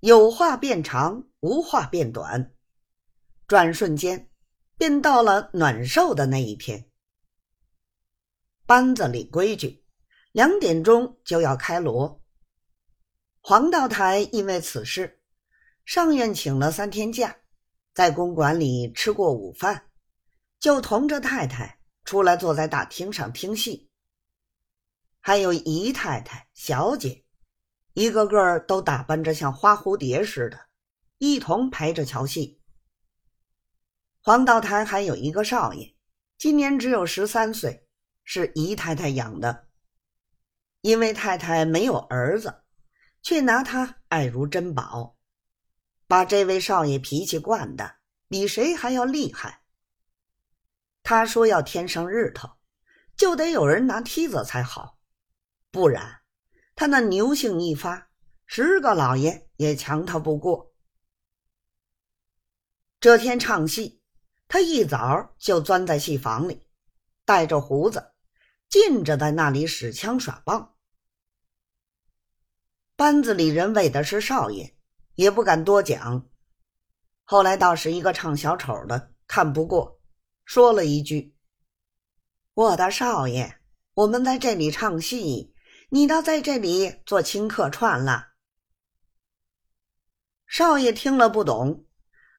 有话变长，无话变短，转瞬间便到了暖寿的那一天。班子里规矩，两点钟就要开锣。黄道台因为此事，上院请了三天假，在公馆里吃过午饭，就同着太太出来坐在大厅上听戏。还有姨太太、小姐。一个个都打扮着像花蝴蝶似的，一同陪着瞧戏。黄道台还有一个少爷，今年只有十三岁，是姨太太养的。因为太太没有儿子，却拿他爱如珍宝，把这位少爷脾气惯的比谁还要厉害。他说要天上日头，就得有人拿梯子才好，不然。他那牛性一发，十个老爷也强他不过。这天唱戏，他一早就钻在戏房里，带着胡子，禁着在那里使枪耍棒。班子里人为的是少爷，也不敢多讲。后来倒是一个唱小丑的看不过，说了一句：“我的少爷，我们在这里唱戏。”你倒在这里做清客串了。少爷听了不懂，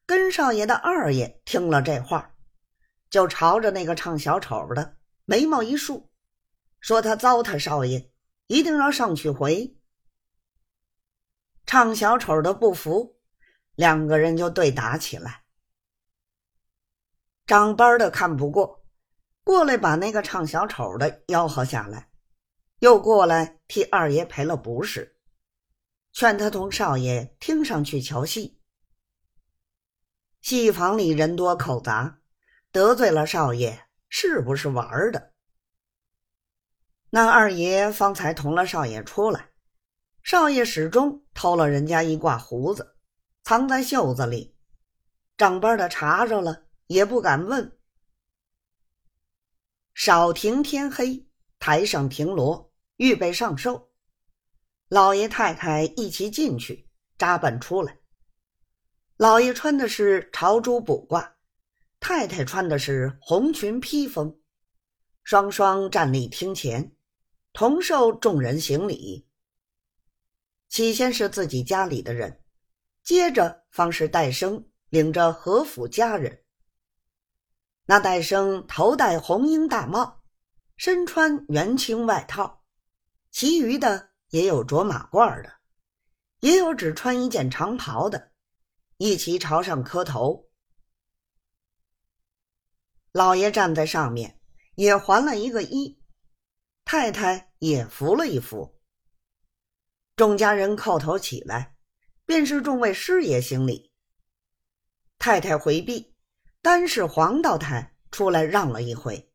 跟少爷的二爷听了这话，就朝着那个唱小丑的眉毛一竖，说他糟蹋少爷，一定要上去回。唱小丑的不服，两个人就对打起来。长班的看不过，过来把那个唱小丑的吆喝下来。又过来替二爷赔了不是，劝他同少爷听上去瞧戏。戏房里人多口杂，得罪了少爷，是不是玩的？那二爷方才同了少爷出来，少爷始终偷了人家一挂胡子，藏在袖子里。长班的查着了，也不敢问。少停天黑，台上停锣。预备上寿，老爷太太一起进去扎本出来。老爷穿的是朝珠补褂，太太穿的是红裙披风，双双站立厅前，同受众人行礼。起先是自己家里的人，接着方是戴生领着何府家人。那戴生头戴红缨大帽，身穿元青外套。其余的也有着马褂的，也有只穿一件长袍的，一齐朝上磕头。老爷站在上面，也还了一个揖，太太也扶了一扶。众家人叩头起来，便是众位师爷行礼。太太回避，单是黄道台出来让了一回，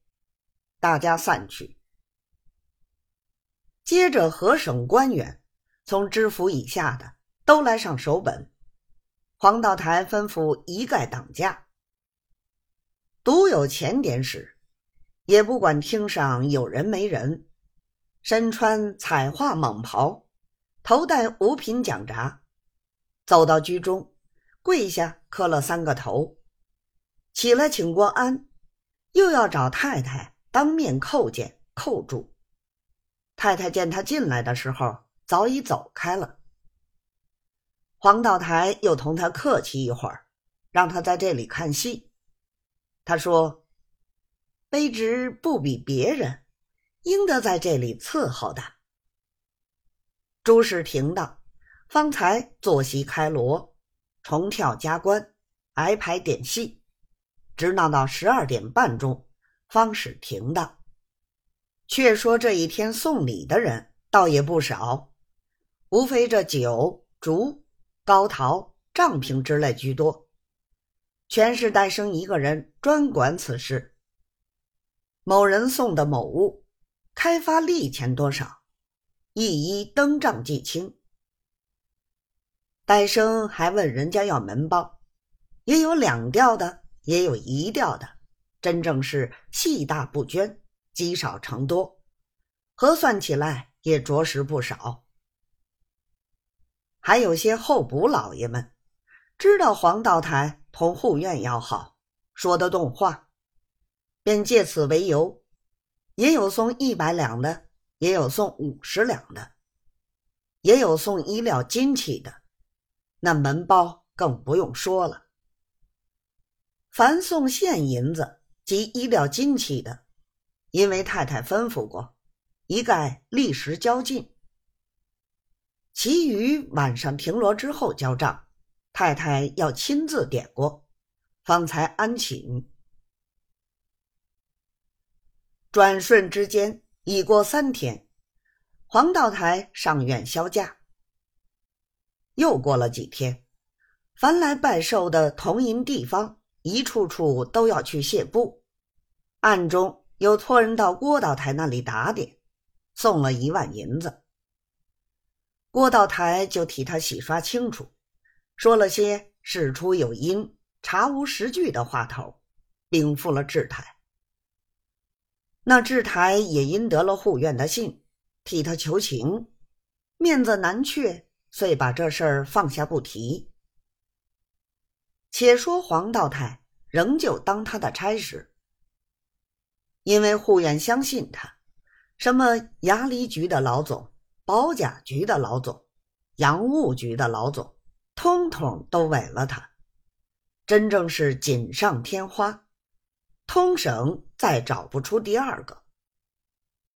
大家散去。接着，和省官员从知府以下的都来上手本。黄道台吩咐一概挡驾。独有前点使，也不管厅上有人没人，身穿彩画蟒袍，头戴五品奖札，走到居中，跪下磕了三个头，起来请过安，又要找太太当面叩见，叩住。太太见他进来的时候，早已走开了。黄道台又同他客气一会儿，让他在这里看戏。他说：“卑职不比别人，应得在这里伺候的。”诸事停道，方才坐席开锣，重跳加官，挨排点戏，直闹到十二点半钟，方始停当。却说这一天送礼的人倒也不少，无非这酒、竹、高桃、账瓶之类居多，全是戴生一个人专管此事。某人送的某物，开发利钱多少，一一登账记清。戴生还问人家要门包，也有两吊的，也有一吊的，真正是细大不捐。积少成多，核算起来也着实不少。还有些候补老爷们，知道黄道台同护院要好，说得动话，便借此为由，也有送一百两的，也有送五十两的，也有送衣料金器的，那门包更不用说了。凡送现银子及衣料金器的，因为太太吩咐过，一概立时交尽。其余晚上停锣之后交账，太太要亲自点过，方才安寝。转瞬之间已过三天，黄道台上院销假。又过了几天，凡来拜寿的同营地方，一处处都要去谢布，暗中有托人到郭道台那里打点，送了一万银子。郭道台就替他洗刷清楚，说了些事出有因、查无实据的话头，禀付了智台。那智台也因得了护院的信，替他求情，面子难却，遂把这事儿放下不提。且说黄道台仍旧当他的差事，因为护院相信他，什么牙梨局的老总。保甲局的老总，洋务局的老总，通通都委了他，真正是锦上添花，通省再找不出第二个。